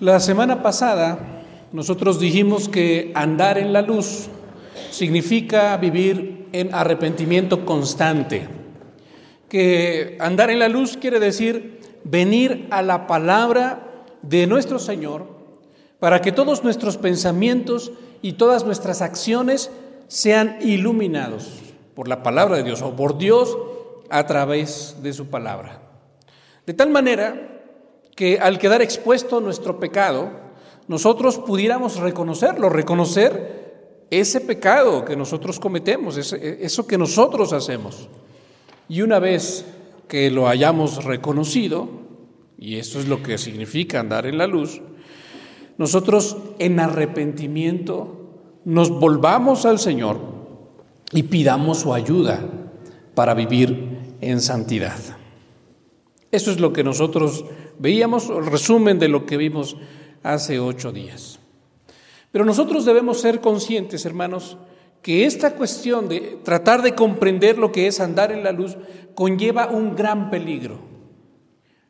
La semana pasada nosotros dijimos que andar en la luz significa vivir en arrepentimiento constante, que andar en la luz quiere decir venir a la palabra de nuestro Señor para que todos nuestros pensamientos y todas nuestras acciones sean iluminados por la palabra de Dios o por Dios a través de su palabra. De tal manera que al quedar expuesto nuestro pecado, nosotros pudiéramos reconocerlo, reconocer ese pecado que nosotros cometemos, eso que nosotros hacemos. Y una vez que lo hayamos reconocido, y esto es lo que significa andar en la luz, nosotros en arrepentimiento nos volvamos al Señor y pidamos su ayuda para vivir en santidad. Eso es lo que nosotros veíamos, el resumen de lo que vimos hace ocho días. Pero nosotros debemos ser conscientes, hermanos, que esta cuestión de tratar de comprender lo que es andar en la luz conlleva un gran peligro.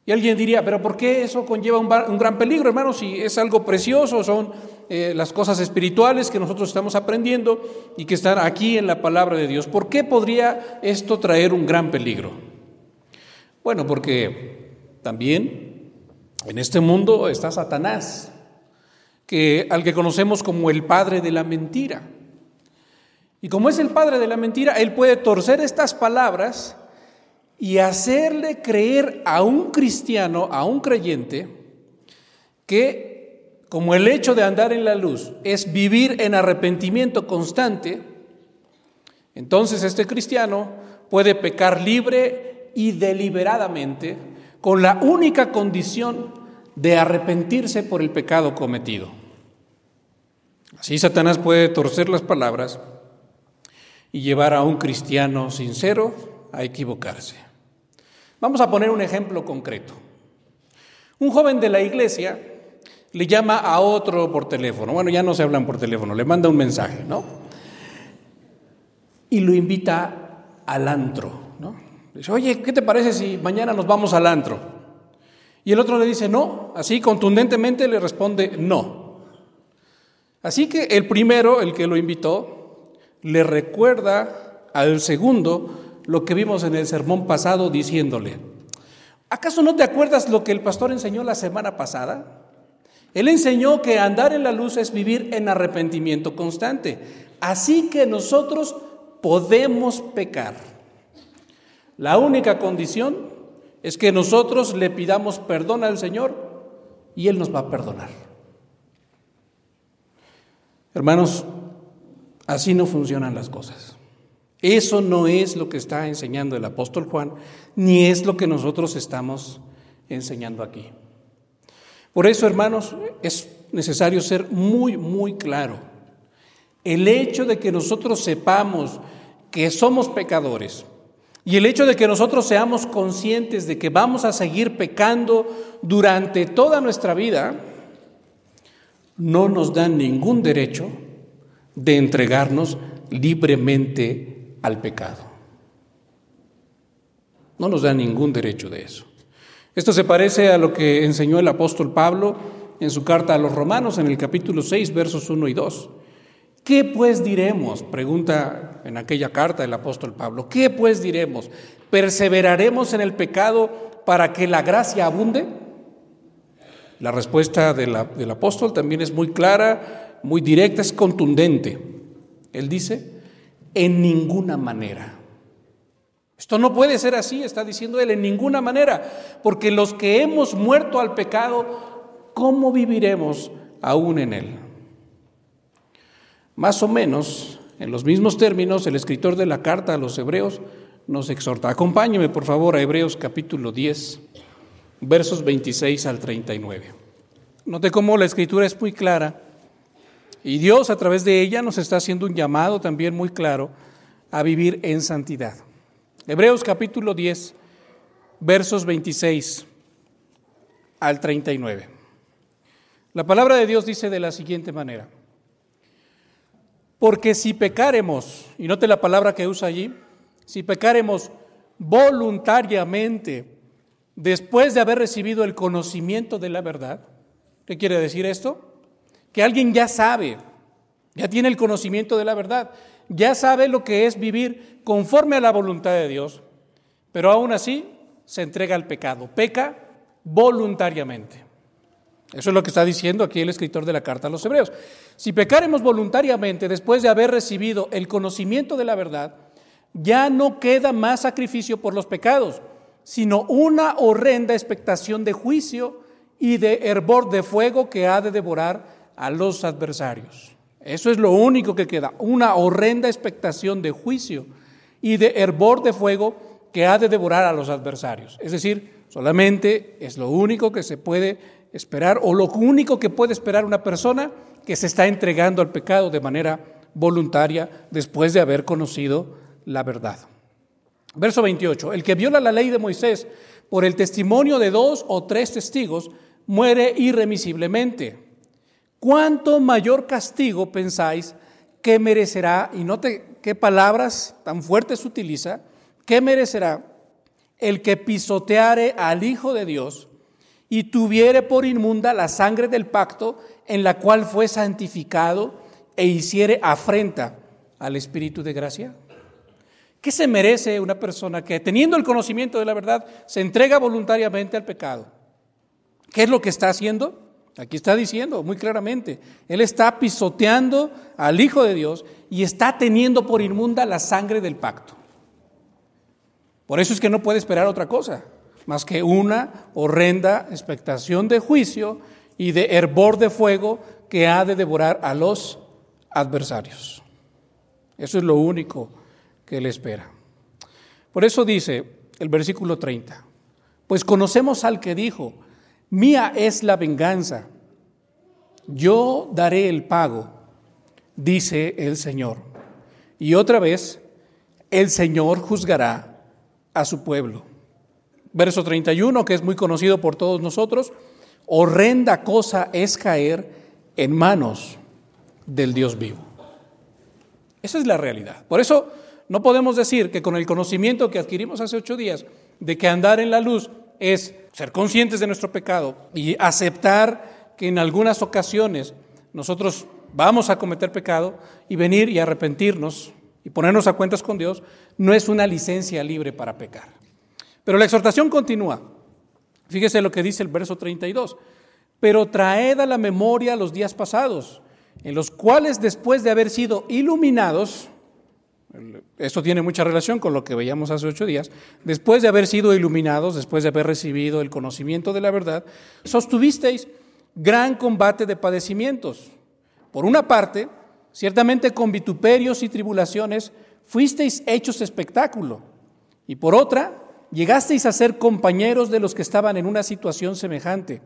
Y alguien diría, pero ¿por qué eso conlleva un, gran peligro, hermanos? Si es algo precioso, son eh, las cosas espirituales que nosotros estamos aprendiendo y que están aquí en la palabra de Dios. ¿Por qué podría esto traer un gran peligro? Bueno, porque también en este mundo está Satanás, que, al que conocemos como el padre de la mentira. Y como es el padre de la mentira, él puede torcer estas palabras y hacerle creer a un cristiano, a un creyente, que como el hecho de andar en la luz es vivir en arrepentimiento constante, entonces este cristiano puede pecar libre y deliberadamente con la única condición de arrepentirse por el pecado cometido. Así Satanás puede torcer las palabras y llevar a un cristiano sincero a equivocarse. Vamos a poner un ejemplo concreto. Un joven de la iglesia le llama a otro por teléfono. Bueno, ya no se hablan por teléfono, le manda un mensaje, ¿no? Y lo invita al antro. Dice, oye, ¿qué te parece si mañana nos vamos al antro? Y el otro le dice, no, así contundentemente le responde, no. Así que el primero, el que lo invitó, le recuerda al segundo lo que vimos en el sermón pasado diciéndole, ¿acaso no te acuerdas lo que el pastor enseñó la semana pasada? Él enseñó que andar en la luz es vivir en arrepentimiento constante. Así que nosotros podemos pecar. La única condición es que nosotros le pidamos perdón al Señor y Él nos va a perdonar. Hermanos, así no funcionan las cosas. Eso no es lo que está enseñando el apóstol Juan, ni es lo que nosotros estamos enseñando aquí. Por eso, hermanos, es necesario ser muy, muy claro. El hecho de que nosotros sepamos que somos pecadores, y el hecho de que nosotros seamos conscientes de que vamos a seguir pecando durante toda nuestra vida, no nos da ningún derecho de entregarnos libremente al pecado. No nos da ningún derecho de eso. Esto se parece a lo que enseñó el apóstol Pablo en su carta a los romanos en el capítulo 6, versos 1 y 2. ¿Qué pues diremos? Pregunta en aquella carta el apóstol Pablo. ¿Qué pues diremos? ¿Perseveraremos en el pecado para que la gracia abunde? La respuesta del apóstol también es muy clara, muy directa, es contundente. Él dice, en ninguna manera. Esto no puede ser así, está diciendo él, en ninguna manera, porque los que hemos muerto al pecado, ¿cómo viviremos aún en él? Más o menos, en los mismos términos, el escritor de la carta a los hebreos nos exhorta. Acompáñeme, por favor, a Hebreos capítulo 10, versos 26 al 39. Note cómo la escritura es muy clara y Dios a través de ella nos está haciendo un llamado también muy claro a vivir en santidad. Hebreos capítulo 10, versos 26 al 39. La palabra de Dios dice de la siguiente manera. Porque si pecaremos, y note la palabra que usa allí, si pecaremos voluntariamente después de haber recibido el conocimiento de la verdad, ¿Qué quiere decir esto? Que alguien ya sabe, ya tiene el conocimiento de la verdad, ya sabe lo que es vivir conforme a la voluntad de Dios, pero aún así se entrega al pecado, peca voluntariamente. Eso es lo que está diciendo aquí el escritor de la carta a los hebreos. Si pecaremos voluntariamente después de haber recibido el conocimiento de la verdad, ya no queda más sacrificio por los pecados, sino una horrenda expectación de juicio y de hervor de fuego que ha de devorar a los adversarios. Eso es lo único que queda, una horrenda expectación de juicio y de hervor de fuego que ha de devorar a los adversarios. Es decir, solamente es lo único que se puede esperar o lo único que puede esperar una persona que se está entregando al pecado de manera voluntaria después de haber conocido la verdad. Verso 28. El que viola la ley de Moisés por el testimonio de dos o tres testigos muere irremisiblemente. ¿Cuánto mayor castigo pensáis que merecerá, y note qué palabras tan fuertes utiliza, qué merecerá el que pisoteare al Hijo de Dios y tuviere por inmunda la sangre del pacto en la cual fue santificado e hiciere afrenta al Espíritu de gracia? ¿Qué se merece una persona que teniendo el conocimiento de la verdad se entrega voluntariamente al pecado? ¿Qué es lo que está haciendo? Aquí está diciendo muy claramente, Él está pisoteando al Hijo de Dios y está teniendo por inmunda la sangre del pacto. Por eso es que no puede esperar otra cosa, más que una horrenda expectación de juicio y de hervor de fuego que ha de devorar a los adversarios. Eso es lo único que le espera. Por eso dice el versículo 30, pues conocemos al que dijo, Mía es la venganza, yo daré el pago, dice el Señor. Y otra vez, el Señor juzgará a su pueblo. Verso 31, que es muy conocido por todos nosotros, horrenda cosa es caer en manos del Dios vivo. Esa es la realidad. Por eso no podemos decir que con el conocimiento que adquirimos hace ocho días de que andar en la luz es ser conscientes de nuestro pecado y aceptar que en algunas ocasiones nosotros vamos a cometer pecado y venir y arrepentirnos y ponernos a cuentas con Dios, no es una licencia libre para pecar. Pero la exhortación continúa. Fíjese lo que dice el verso 32. Pero traed a la memoria los días pasados, en los cuales después de haber sido iluminados, esto tiene mucha relación con lo que veíamos hace ocho días. Después de haber sido iluminados, después de haber recibido el conocimiento de la verdad, sostuvisteis gran combate de padecimientos. Por una parte, ciertamente con vituperios y tribulaciones fuisteis hechos espectáculo. Y por otra, llegasteis a ser compañeros de los que estaban en una situación semejante.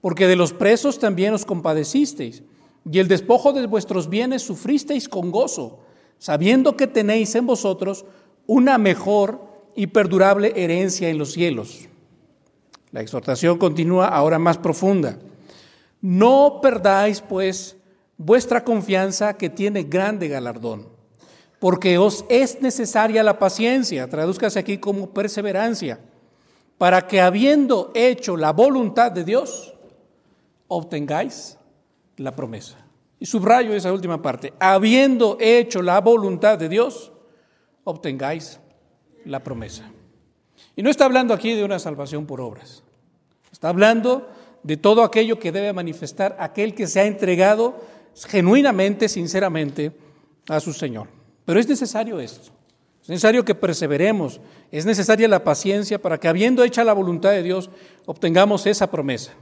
Porque de los presos también os compadecisteis, y el despojo de vuestros bienes sufristeis con gozo sabiendo que tenéis en vosotros una mejor y perdurable herencia en los cielos. La exhortación continúa ahora más profunda. No perdáis, pues, vuestra confianza que tiene grande galardón, porque os es necesaria la paciencia, tradúzcase aquí como perseverancia, para que habiendo hecho la voluntad de Dios, obtengáis la promesa. Y subrayo esa última parte. Habiendo hecho la voluntad de Dios, obtengáis la promesa. Y no está hablando aquí de una salvación por obras. Está hablando de todo aquello que debe manifestar aquel que se ha entregado genuinamente, sinceramente, a su Señor. Pero es necesario esto. Es necesario que perseveremos. Es necesaria la paciencia para que, habiendo hecha la voluntad de Dios, obtengamos esa promesa.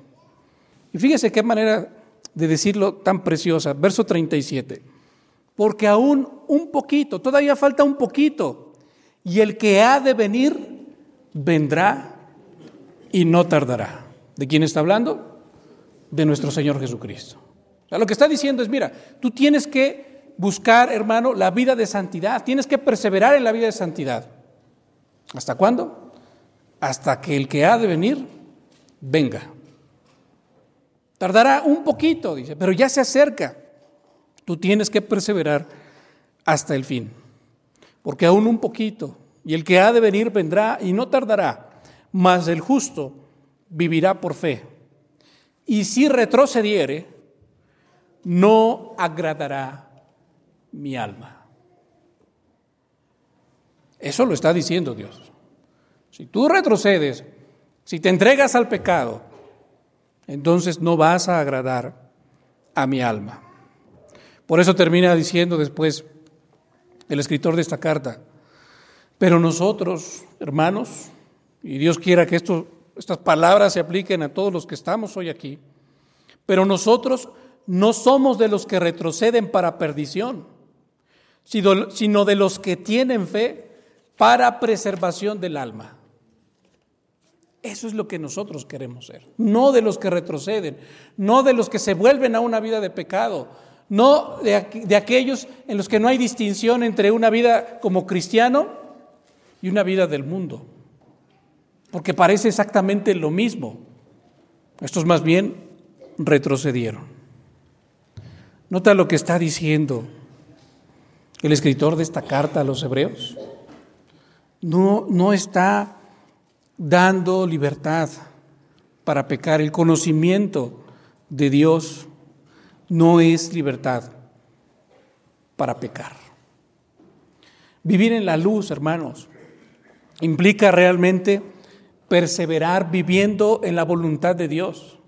Y fíjese qué manera de decirlo tan preciosa. Verso 37. Porque aún un poquito, todavía falta un poquito, y el que ha de venir, vendrá y no tardará. ¿De quién está hablando? De nuestro Señor Jesucristo. lo que está diciendo es, mira, tú tienes que buscar, hermano, la vida de santidad, tienes que perseverar en la vida de santidad. ¿Hasta cuándo? Hasta que el que ha de venir venga. Tardará un poquito, dice, pero ya se acerca. Tú tienes que perseverar hasta el fin, porque aún un poquito, y el que ha de venir vendrá y no tardará, mas el justo vivirá por fe. y si retrocediere, no agradará mi alma. Eso lo está diciendo Dios. Si tú retrocedes, si te entregas al pecado, entonces no vas a agradar a mi alma. Por eso termina diciendo después el escritor de esta carta, pero nosotros, hermanos, y Dios quiera que estas palabras se apliquen a todos los que estamos hoy aquí, pero nosotros no somos de los que retroceden para perdición, sino de los que tienen fe para preservación del alma. Eso es lo que nosotros queremos ser, no de los que retroceden, no de los que se vuelven a una vida de pecado, no de, de, aquellos en los que no hay distinción entre una vida como cristiano y una vida del mundo, porque parece exactamente lo mismo. Estos más bien retrocedieron. Nota lo que está diciendo el escritor de esta carta a los hebreos no, no está dando libertad para pecar. El conocimiento de Dios no es libertad para pecar. Vivir en la luz, hermanos, implica realmente perseverar viviendo en la voluntad de Dios.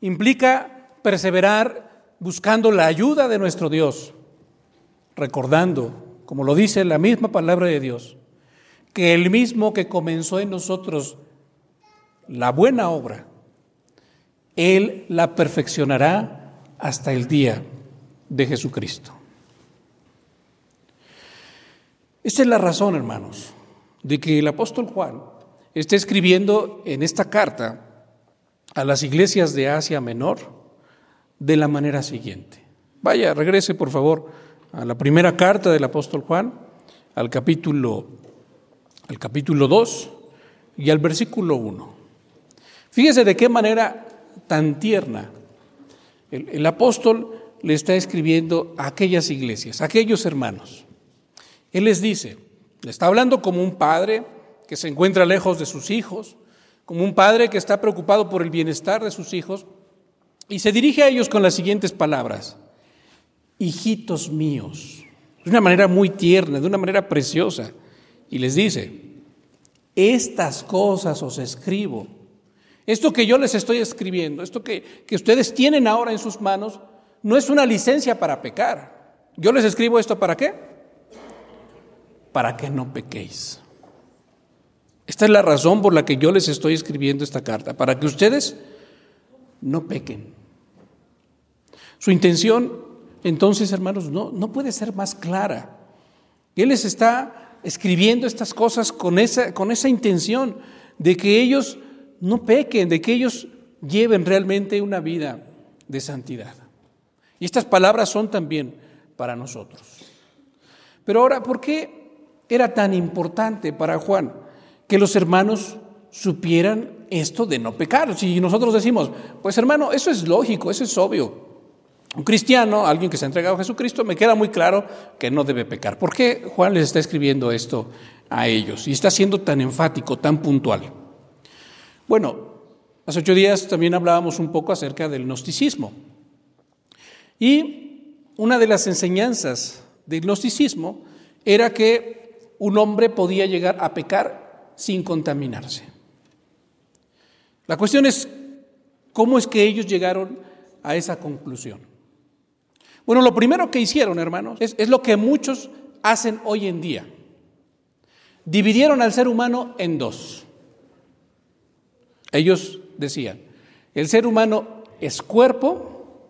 Implica perseverar buscando la ayuda de nuestro Dios, recordando, como lo dice la misma palabra de Dios, que el mismo que comenzó en nosotros la buena obra, Él la perfeccionará hasta el día de Jesucristo. Esta es la razón, hermanos, de que el apóstol Juan esté escribiendo en esta carta a las iglesias de Asia Menor de la manera siguiente. Vaya, regrese por favor a la primera carta del apóstol Juan, al capítulo al capítulo 2 y al versículo 1. Fíjese de qué manera tan tierna el, el apóstol le está escribiendo a aquellas iglesias, a aquellos hermanos. Él les dice, le está hablando como un padre que se encuentra lejos de sus hijos, como un padre que está preocupado por el bienestar de sus hijos, y se dirige a ellos con las siguientes palabras, hijitos míos, de una manera muy tierna, de una manera preciosa y les dice, estas cosas os escribo. Esto que yo les estoy escribiendo, esto que, que ustedes tienen ahora en sus manos, no es una licencia para pecar. Yo les escribo esto para qué? Para que no pequéis. Esta es la razón por la que yo les estoy escribiendo esta carta, para que ustedes no pequen. Su intención, entonces, hermanos, no, no puede ser más clara. Él les está escribiendo estas cosas con esa, con esa intención de que ellos no pequen, de que ellos lleven realmente una vida de santidad. Y estas palabras son también para nosotros. Pero ahora, ¿por qué era tan importante para Juan que los hermanos supieran esto de no pecar? Si nosotros decimos, pues hermano, eso es lógico, eso es obvio. Un cristiano, alguien que se ha entregado a Jesucristo, me queda muy claro que no debe pecar. ¿Por qué Juan les está escribiendo esto a ellos y está siendo tan enfático, tan puntual? Bueno, hace ocho días también hablábamos un poco acerca del gnosticismo. Y una de las enseñanzas del gnosticismo era que un hombre podía llegar a pecar sin contaminarse. La cuestión es, ¿cómo es que ellos llegaron a esa conclusión? Bueno, lo primero que hicieron, hermanos, es, lo que muchos hacen hoy en día. Dividieron al ser humano en dos. Ellos decían, el ser humano es cuerpo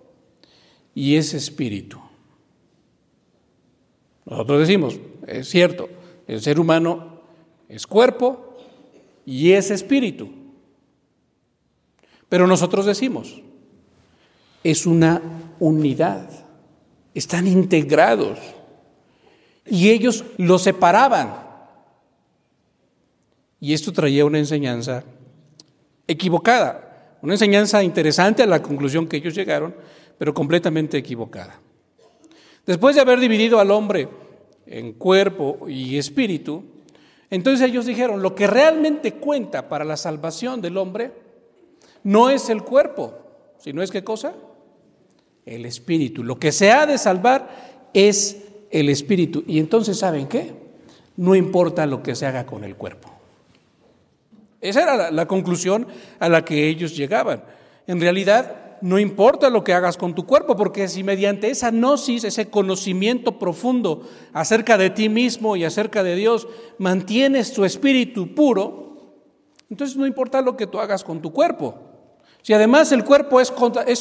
y es espíritu. Nosotros decimos, es cierto, el ser humano es cuerpo y es espíritu. Pero nosotros decimos, es una unidad están integrados. Y ellos lo separaban. Y esto traía una enseñanza equivocada, una enseñanza interesante a la conclusión que ellos llegaron, pero completamente equivocada. Después de haber dividido al hombre en cuerpo y espíritu, entonces ellos dijeron, lo que realmente cuenta para la salvación del hombre no es el cuerpo, Si no es qué cosa? El espíritu. Lo que se ha de salvar es el espíritu. Y entonces, ¿saben qué? No importa lo que se haga con el cuerpo. Esa era la, la conclusión a la que ellos llegaban. En realidad, no importa lo que hagas con tu cuerpo, porque si mediante esa gnosis, ese conocimiento profundo acerca de ti mismo y acerca de Dios, mantienes tu espíritu puro, entonces no importa lo que tú hagas con tu cuerpo. Si además el cuerpo es,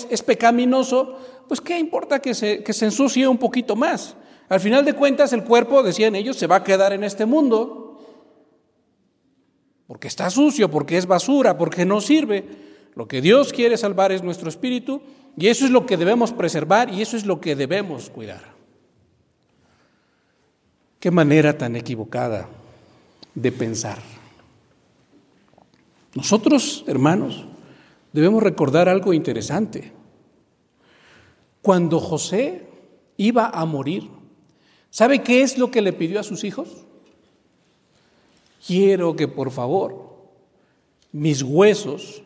es, pecaminoso, pues qué importa que se, que se ensucie un poquito más. Al final de cuentas, el cuerpo, decían ellos, se va a quedar en este mundo porque está sucio, porque es basura, porque no sirve. Lo que Dios quiere salvar es nuestro espíritu y eso es lo que debemos preservar y eso es lo que debemos cuidar. Qué manera tan equivocada de pensar. Nosotros, hermanos, debemos recordar algo interesante. Cuando José iba a morir, ¿sabe qué es lo que le pidió a sus hijos? Quiero que por favor mis huesos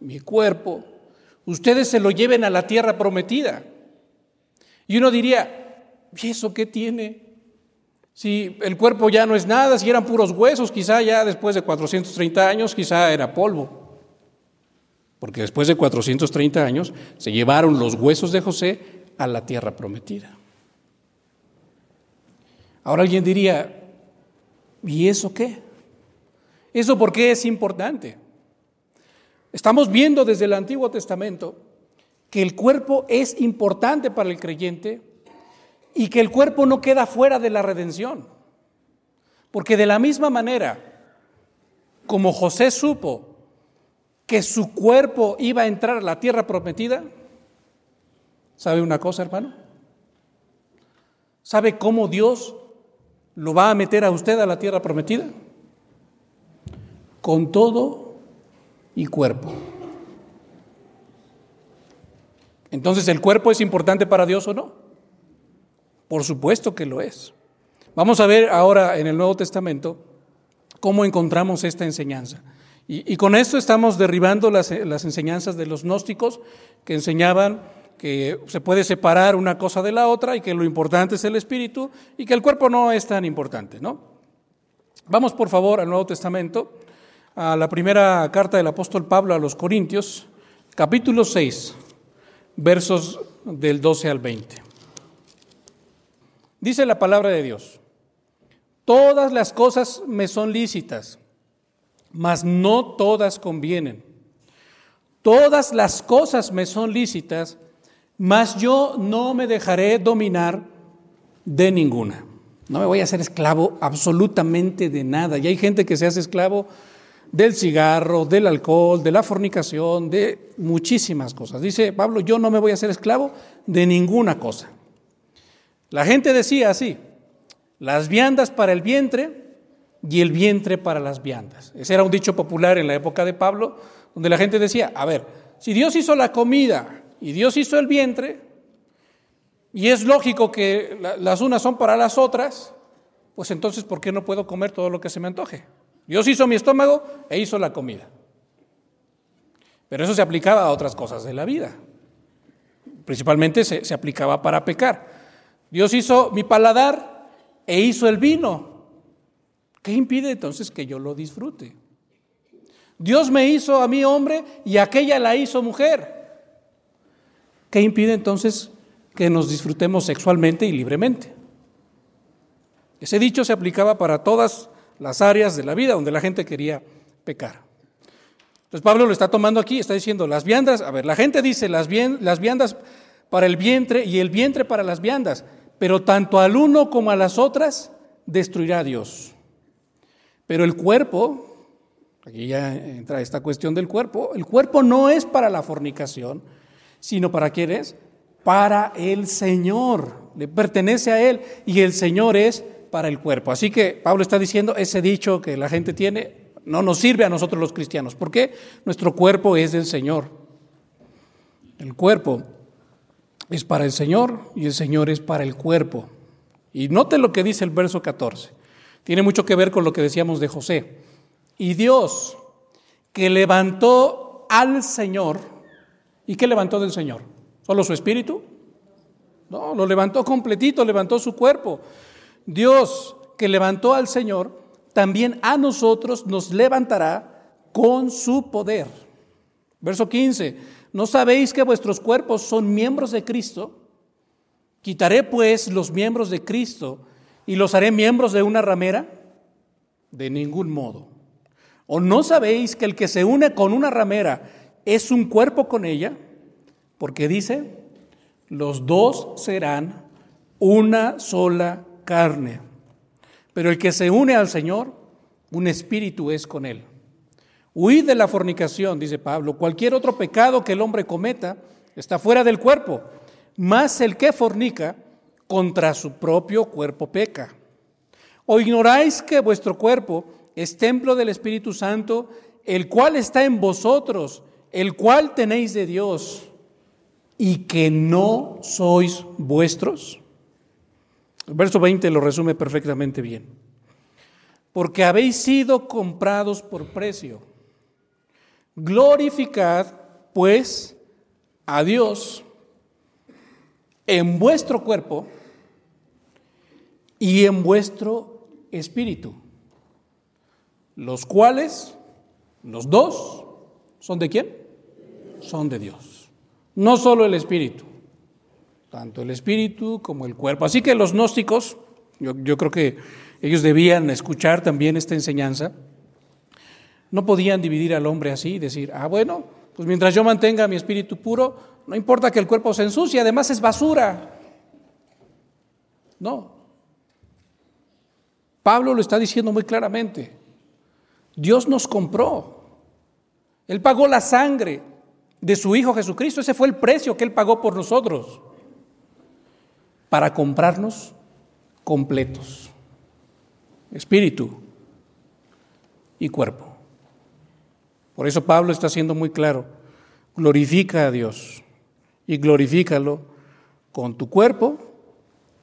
mi cuerpo, ustedes se lo lleven a la tierra prometida. Y uno diría, ¿y eso qué tiene? Si el cuerpo ya no es nada, si eran puros huesos, quizá ya después de 430 años, quizá era polvo. Porque después de 430 años se llevaron los huesos de José a la tierra prometida. Ahora alguien diría, ¿y eso qué? ¿Eso por qué es importante? Estamos viendo desde el Antiguo Testamento que el cuerpo es importante para el creyente y que el cuerpo no queda fuera de la redención. Porque de la misma manera como José supo que su cuerpo iba a entrar a la tierra prometida, ¿sabe una cosa, hermano? ¿Sabe cómo Dios lo va a meter a usted a la tierra prometida? Con todo y cuerpo. Entonces, ¿el cuerpo es importante para Dios o no? Por supuesto que lo es. Vamos a ver ahora en el Nuevo Testamento cómo encontramos esta enseñanza. Y, con esto estamos derribando las, las, enseñanzas de los gnósticos que enseñaban que se puede separar una cosa de la otra y que lo importante es el espíritu y que el cuerpo no es tan importante, ¿no? Vamos por favor al Nuevo Testamento a la primera carta del apóstol Pablo a los Corintios, capítulo 6, versos del 12 al 20. Dice la palabra de Dios, todas las cosas me son lícitas, mas no todas convienen. Todas las cosas me son lícitas, mas yo no me dejaré dominar de ninguna. No me voy a hacer esclavo absolutamente de nada. Y hay gente que se hace esclavo del cigarro, del alcohol, de la fornicación, de muchísimas cosas. Dice Pablo, yo no me voy a hacer esclavo de ninguna cosa. La gente decía así, las viandas para el vientre y el vientre para las viandas. Ese era un dicho popular en la época de Pablo, donde la gente decía, a ver, si Dios hizo la comida y Dios hizo el vientre, y es lógico que las unas son para las otras, pues entonces, ¿por qué no puedo comer todo lo que se me antoje? Dios hizo mi estómago e hizo la comida. Pero eso se aplicaba a otras cosas de la vida. Principalmente se, aplicaba para pecar. Dios hizo mi paladar e hizo el vino. ¿Qué impide entonces que yo lo disfrute? Dios me hizo a mí hombre y aquella la hizo mujer. ¿Qué impide entonces que nos disfrutemos sexualmente y libremente? Ese dicho se aplicaba para todas las áreas de la vida donde la gente quería pecar. Entonces Pablo lo está tomando aquí, está diciendo las viandas, a ver, la gente dice las, viandas para el vientre y el vientre para las viandas, pero tanto al uno como a las otras destruirá Dios. Pero el cuerpo, aquí ya entra esta cuestión del cuerpo, el cuerpo no es para la fornicación, sino para quién es? Para el Señor, le pertenece a Él y el Señor es para el cuerpo. Así que Pablo está diciendo, ese dicho que la gente tiene no nos sirve a nosotros los cristianos. ¿Por qué? Nuestro cuerpo es del Señor. El cuerpo es para el Señor y el Señor es para el cuerpo. Y note lo que dice el verso 14. Tiene mucho que ver con lo que decíamos de José. Y Dios, que levantó al Señor, ¿Y qué levantó del Señor? ¿Solo su espíritu? No, lo levantó completito, levantó su cuerpo. Dios que levantó al Señor, también a nosotros nos levantará con su poder. Verso 15, ¿no sabéis que vuestros cuerpos son miembros de Cristo? Quitaré pues los miembros de Cristo y los haré miembros de una ramera? De ningún modo. ¿O no sabéis que el que se une con una ramera es un cuerpo con ella? Porque dice, los dos serán una sola carne. Pero el que se une al Señor, un espíritu es con él. Huid de la fornicación, dice Pablo. Cualquier otro pecado que el hombre cometa está fuera del cuerpo, más el que fornica contra su propio cuerpo peca. ¿O ignoráis que vuestro cuerpo es templo del Espíritu Santo, el cual está en vosotros, el cual tenéis de Dios, y que no sois vuestros? El verso 20 lo resume perfectamente bien. Porque habéis sido comprados por precio. Glorificad, pues, a Dios en vuestro cuerpo y en vuestro espíritu, los cuales, los dos, ¿son de quién? Son de Dios. No solo el espíritu, tanto el espíritu como el cuerpo. Así que los gnósticos, yo, creo que ellos debían escuchar también esta enseñanza, no podían dividir al hombre así y decir, ah, bueno, pues mientras yo mantenga mi espíritu puro, no importa que el cuerpo se ensucie, además es basura. No, Pablo lo está diciendo muy claramente. Dios nos compró. Él pagó la sangre de su Hijo Jesucristo. Ese fue el precio que Él pagó por nosotros. Para comprarnos completos. Espíritu y cuerpo. Por eso Pablo está siendo muy claro. Glorifica a Dios y glorifícalo con tu cuerpo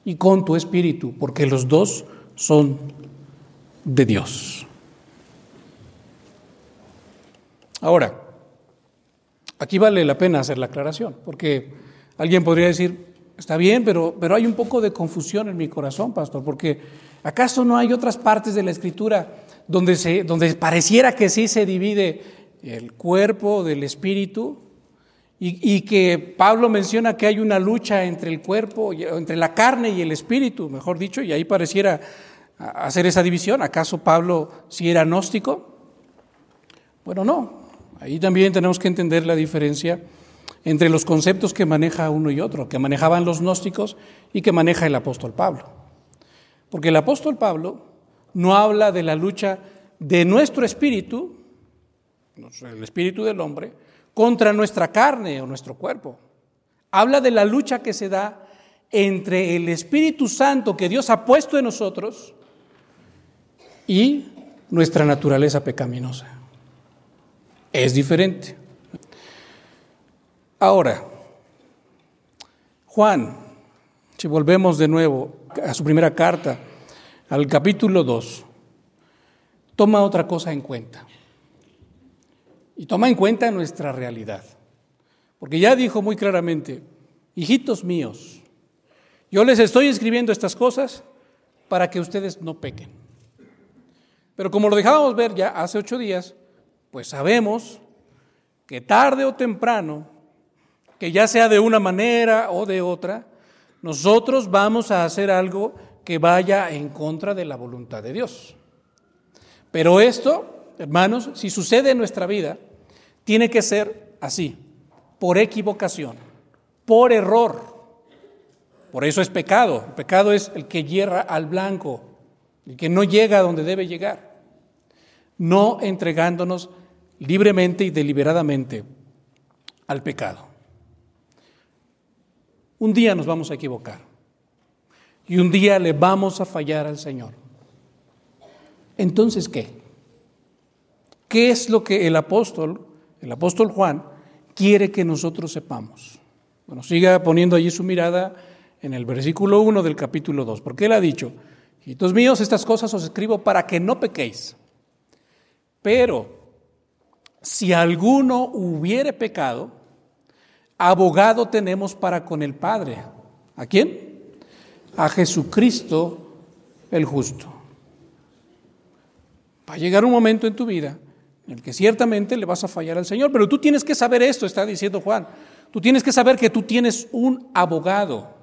y con tu espíritu, porque los dos son de Dios. Ahora, aquí vale la pena hacer la aclaración, porque alguien podría decir, está bien, pero, pero hay un poco de confusión en mi corazón, pastor, porque ¿acaso no hay otras partes de la escritura donde, se, donde pareciera que sí se divide el cuerpo del espíritu? Y, que Pablo menciona que hay una lucha entre el cuerpo, entre la carne y el espíritu, mejor dicho, y ahí pareciera hacer esa división. ¿Acaso Pablo sí era gnóstico? Bueno, no. Ahí también tenemos que entender la diferencia entre los conceptos que maneja uno y otro, que manejaban los gnósticos y que maneja el apóstol Pablo. Porque el apóstol Pablo no habla de la lucha de nuestro espíritu, el espíritu del hombre, contra nuestra carne o nuestro cuerpo. Habla de la lucha que se da entre el Espíritu Santo que Dios ha puesto en nosotros y nuestra naturaleza pecaminosa. Es diferente. Ahora, Juan, si volvemos de nuevo a su primera carta, al capítulo 2, toma otra cosa en cuenta. Y toma en cuenta nuestra realidad. Porque ya dijo muy claramente, hijitos míos, yo les estoy escribiendo estas cosas para que ustedes no pequen. Pero como lo dejábamos ver ya hace ocho días, pues sabemos que tarde o temprano, que ya sea de una manera o de otra, nosotros vamos a hacer algo que vaya en contra de la voluntad de Dios. Pero esto, hermanos, si sucede en nuestra vida, tiene que ser así, por equivocación, por error. Por eso es pecado. El pecado es el que hierra al blanco, el que no llega a donde debe llegar. No entregándonos libremente y deliberadamente al pecado. Un día nos vamos a equivocar y un día le vamos a fallar al Señor. Entonces, ¿qué? ¿Qué es lo que el apóstol, el apóstol Juan, quiere que nosotros sepamos? Bueno, siga poniendo allí su mirada en el versículo 1 del capítulo 2, porque él ha dicho, hijitos míos, estas cosas os escribo para que no pequéis. Pero si alguno hubiere pecado, abogado tenemos para con el Padre. ¿A quién? A Jesucristo el justo. Va a llegar un momento en tu vida en el que ciertamente le vas a fallar al Señor, pero tú tienes que saber esto, está diciendo Juan. Tú tienes que saber que tú tienes un abogado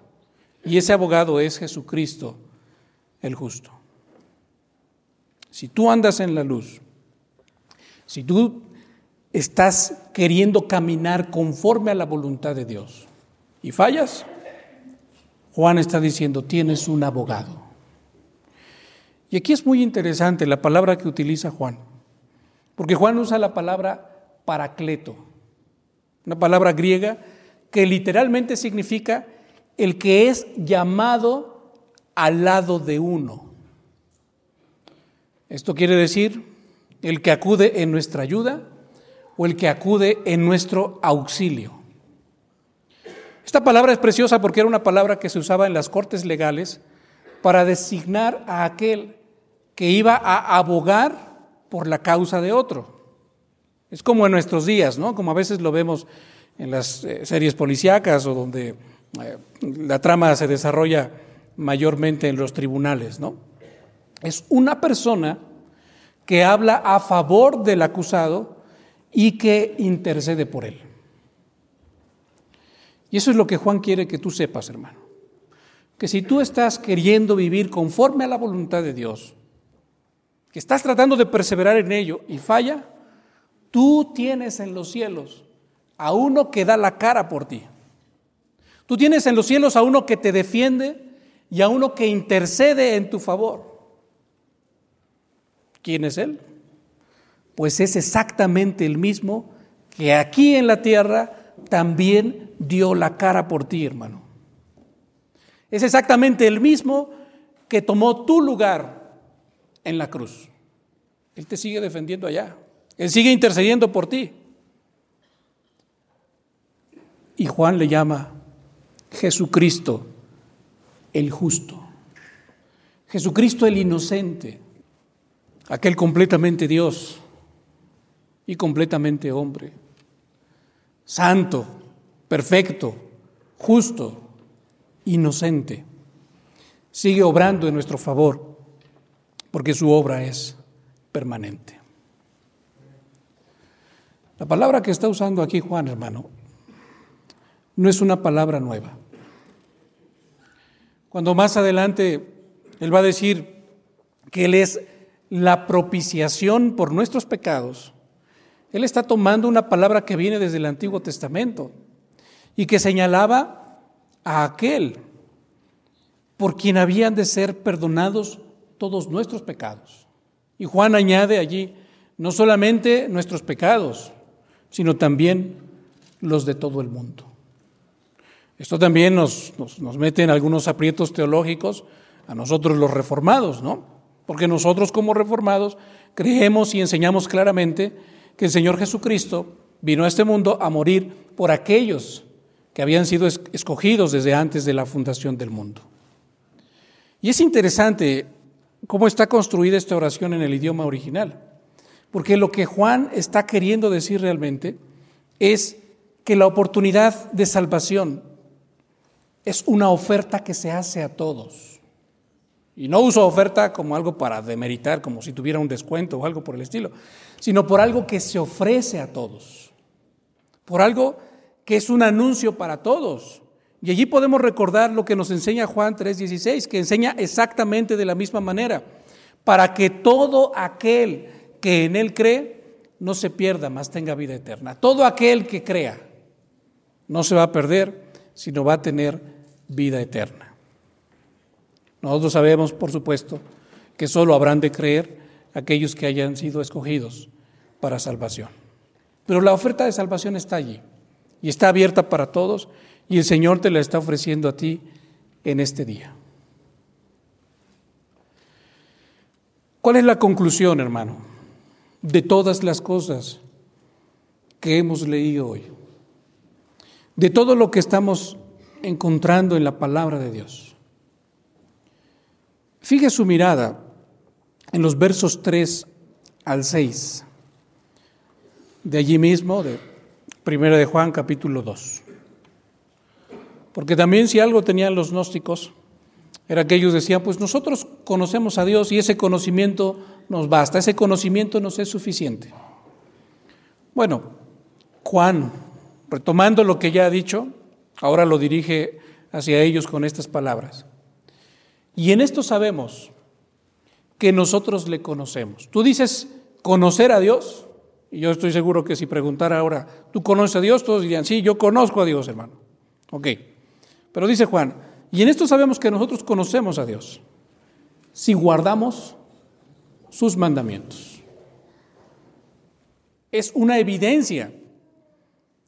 y ese abogado es Jesucristo el justo. Si tú andas en la luz, si tú estás queriendo caminar conforme a la voluntad de Dios y fallas, Juan está diciendo, tienes un abogado. Y aquí es muy interesante la palabra que utiliza Juan, porque Juan usa la palabra paracleto, una palabra griega que literalmente significa el que es llamado al lado de uno. Esto quiere decir el que acude en nuestra ayuda o el que acude en nuestro auxilio. Esta palabra es preciosa porque era una palabra que se usaba en las cortes legales para designar a aquel que iba a abogar por la causa de otro. Es como en nuestros días, ¿no? Como a veces lo vemos en las eh, series policíacas o donde eh, la trama se desarrolla mayormente en los tribunales, ¿no? Es una persona que habla a favor del acusado y que intercede por él. Y eso es lo que Juan quiere que tú sepas, hermano. Que si tú estás queriendo vivir conforme a la voluntad de Dios, que estás tratando de perseverar en ello y falla, tú tienes en los cielos a uno que da la cara por ti. Tú tienes en los cielos a uno que te defiende y a uno que intercede en tu favor. ¿Quién es Él? Pues es exactamente el mismo que aquí en la tierra también dio la cara por ti, hermano. Es exactamente el mismo que tomó tu lugar en la cruz. Él te sigue defendiendo allá. Él sigue intercediendo por ti. Y Juan le llama Jesucristo el justo. Jesucristo el inocente aquel completamente Dios y completamente hombre, santo, perfecto, justo, inocente, sigue obrando en nuestro favor porque su obra es permanente. La palabra que está usando aquí Juan, hermano, no es una palabra nueva. Cuando más adelante él va a decir que Él es la propiciación por nuestros pecados, Él está tomando una palabra que viene desde el Antiguo Testamento y que señalaba a aquel por quien habían de ser perdonados todos nuestros pecados. Y Juan añade allí, no solamente nuestros pecados, sino también los de todo el mundo. Esto también nos, nos mete en algunos aprietos teológicos a nosotros los reformados, ¿no? Porque nosotros como reformados creemos y enseñamos claramente que el Señor Jesucristo vino a este mundo a morir por aquellos que habían sido escogidos desde antes de la fundación del mundo. Y es interesante cómo está construida esta oración en el idioma original, porque lo que Juan está queriendo decir realmente es que la oportunidad de salvación es una oferta que se hace a todos. Y no uso oferta como algo para demeritar, como si tuviera un descuento o algo por el estilo, sino por algo que se ofrece a todos, por algo que es un anuncio para todos. Y allí podemos recordar lo que nos enseña Juan 3:16, que enseña exactamente de la misma manera, para que todo aquel que en él cree no se pierda, más tenga vida eterna. Todo aquel que crea no se va a perder, sino va a tener vida eterna. Nosotros sabemos, por supuesto, que solo habrán de creer aquellos que hayan sido escogidos para salvación. Pero la oferta de salvación está allí y está abierta para todos y el Señor te la está ofreciendo a ti en este día. ¿Cuál es la conclusión, hermano, de todas las cosas que hemos leído hoy? De todo lo que estamos encontrando en la palabra de Dios. Fije su mirada en los versos 3 al 6, de allí mismo, de 1 de Juan capítulo 2. Porque también si algo tenían los gnósticos, era que ellos decían, pues nosotros conocemos a Dios y ese conocimiento nos basta, ese conocimiento nos es suficiente. Bueno, Juan, retomando lo que ya ha dicho, ahora lo dirige hacia ellos con estas palabras. Y en esto sabemos que nosotros le conocemos. Tú dices conocer a Dios, y yo estoy seguro que si preguntara ahora, ¿tú conoces a Dios? Todos dirían, sí, yo conozco a Dios, hermano. Ok. Pero dice Juan, y en esto sabemos que nosotros conocemos a Dios, si guardamos sus mandamientos. Es una evidencia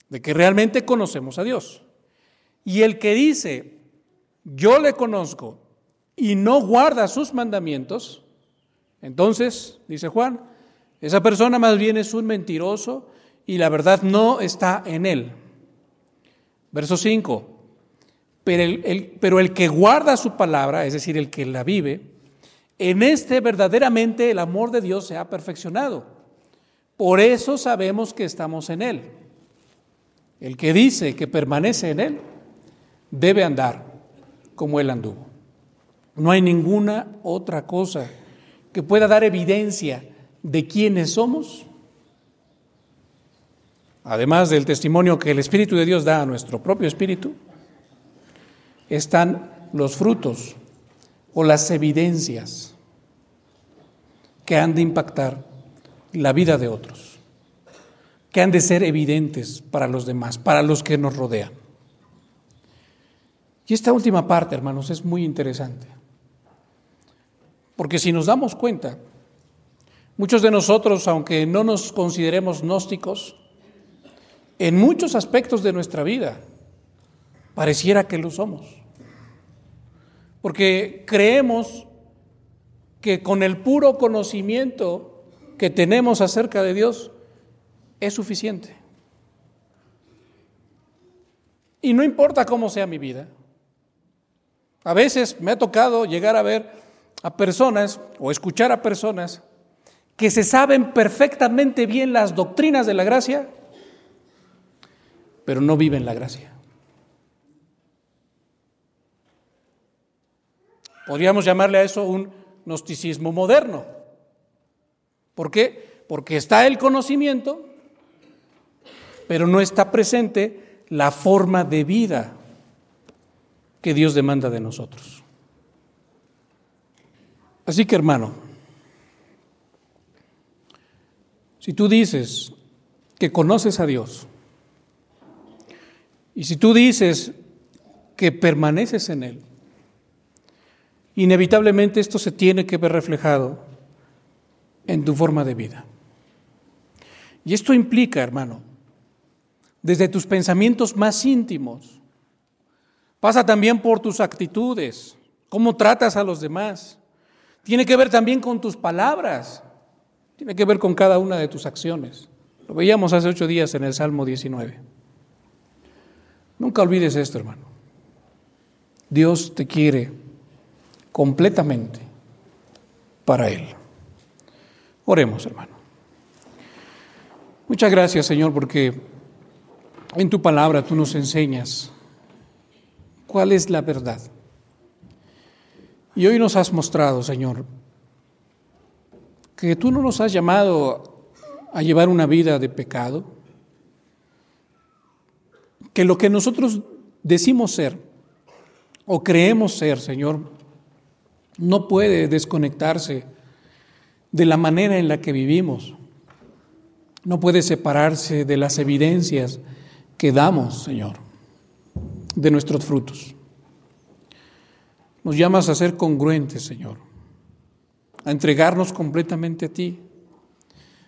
de que realmente conocemos a Dios. Y el que dice, yo le conozco y no guarda sus mandamientos, entonces, dice Juan, esa persona más bien es un mentiroso y la verdad no está en él. Verso 5. Pero el, que guarda su palabra, es decir, el que la vive, en este verdaderamente el amor de Dios se ha perfeccionado. Por eso sabemos que estamos en Él. El que dice que permanece en Él debe andar como Él anduvo. No hay ninguna otra cosa que pueda dar evidencia de quiénes somos, además del testimonio que el Espíritu de Dios da a nuestro propio Espíritu, están los frutos o las evidencias que han de impactar la vida de otros, que han de ser evidentes para los demás, para los que nos rodean. Y esta última parte, hermanos, es muy interesante. Porque si nos damos cuenta, muchos de nosotros, aunque no nos consideremos gnósticos, en muchos aspectos de nuestra vida, pareciera que lo somos. Porque creemos que con el puro conocimiento que tenemos acerca de Dios es suficiente. Y no importa cómo sea mi vida. A veces me ha tocado llegar a ver a personas o escuchar a personas que se saben perfectamente bien las doctrinas de la gracia, pero no viven la gracia. Podríamos llamarle a eso un gnosticismo moderno. ¿Por qué? Porque está el conocimiento, pero no está presente la forma de vida que Dios demanda de nosotros. Así que hermano, si tú dices que conoces a Dios, y si tú dices que permaneces en Él, inevitablemente esto se tiene que ver reflejado en tu forma de vida. Y esto implica, hermano, desde tus pensamientos más íntimos, pasa también por tus actitudes, cómo tratas a los demás, tiene que ver también con tus palabras. Tiene que ver con cada una de tus acciones. Lo veíamos hace ocho días en el Salmo 19. Nunca olvides esto, hermano. Dios te quiere completamente para Él. Oremos, hermano. Muchas gracias, Señor, porque en tu palabra tú nos enseñas cuál es la verdad. Y hoy nos has mostrado, Señor, que tú no nos has llamado a llevar una vida de pecado, que lo que nosotros decimos ser o creemos ser, Señor, no puede desconectarse de la manera en la que vivimos, no puede separarse de las evidencias que damos, Señor, de nuestros frutos. Nos llamas a ser congruentes, Señor, a entregarnos completamente a ti,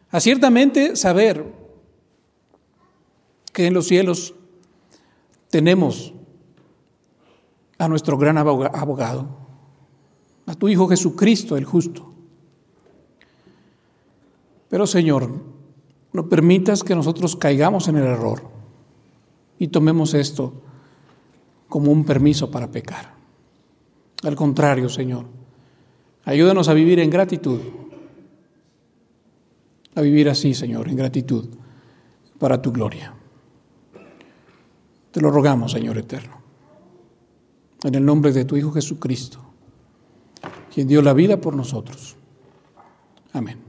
a ciertamente saber que en los cielos tenemos a nuestro gran abogado, a tu Hijo Jesucristo el justo. Pero Señor, no permitas que nosotros caigamos en el error y tomemos esto como un permiso para pecar. Al contrario, Señor, ayúdanos a vivir en gratitud, a vivir así, Señor, en gratitud para tu gloria. Te lo rogamos, Señor eterno. en el nombre de tu Hijo Jesucristo, quien dio la vida por nosotros. Amén.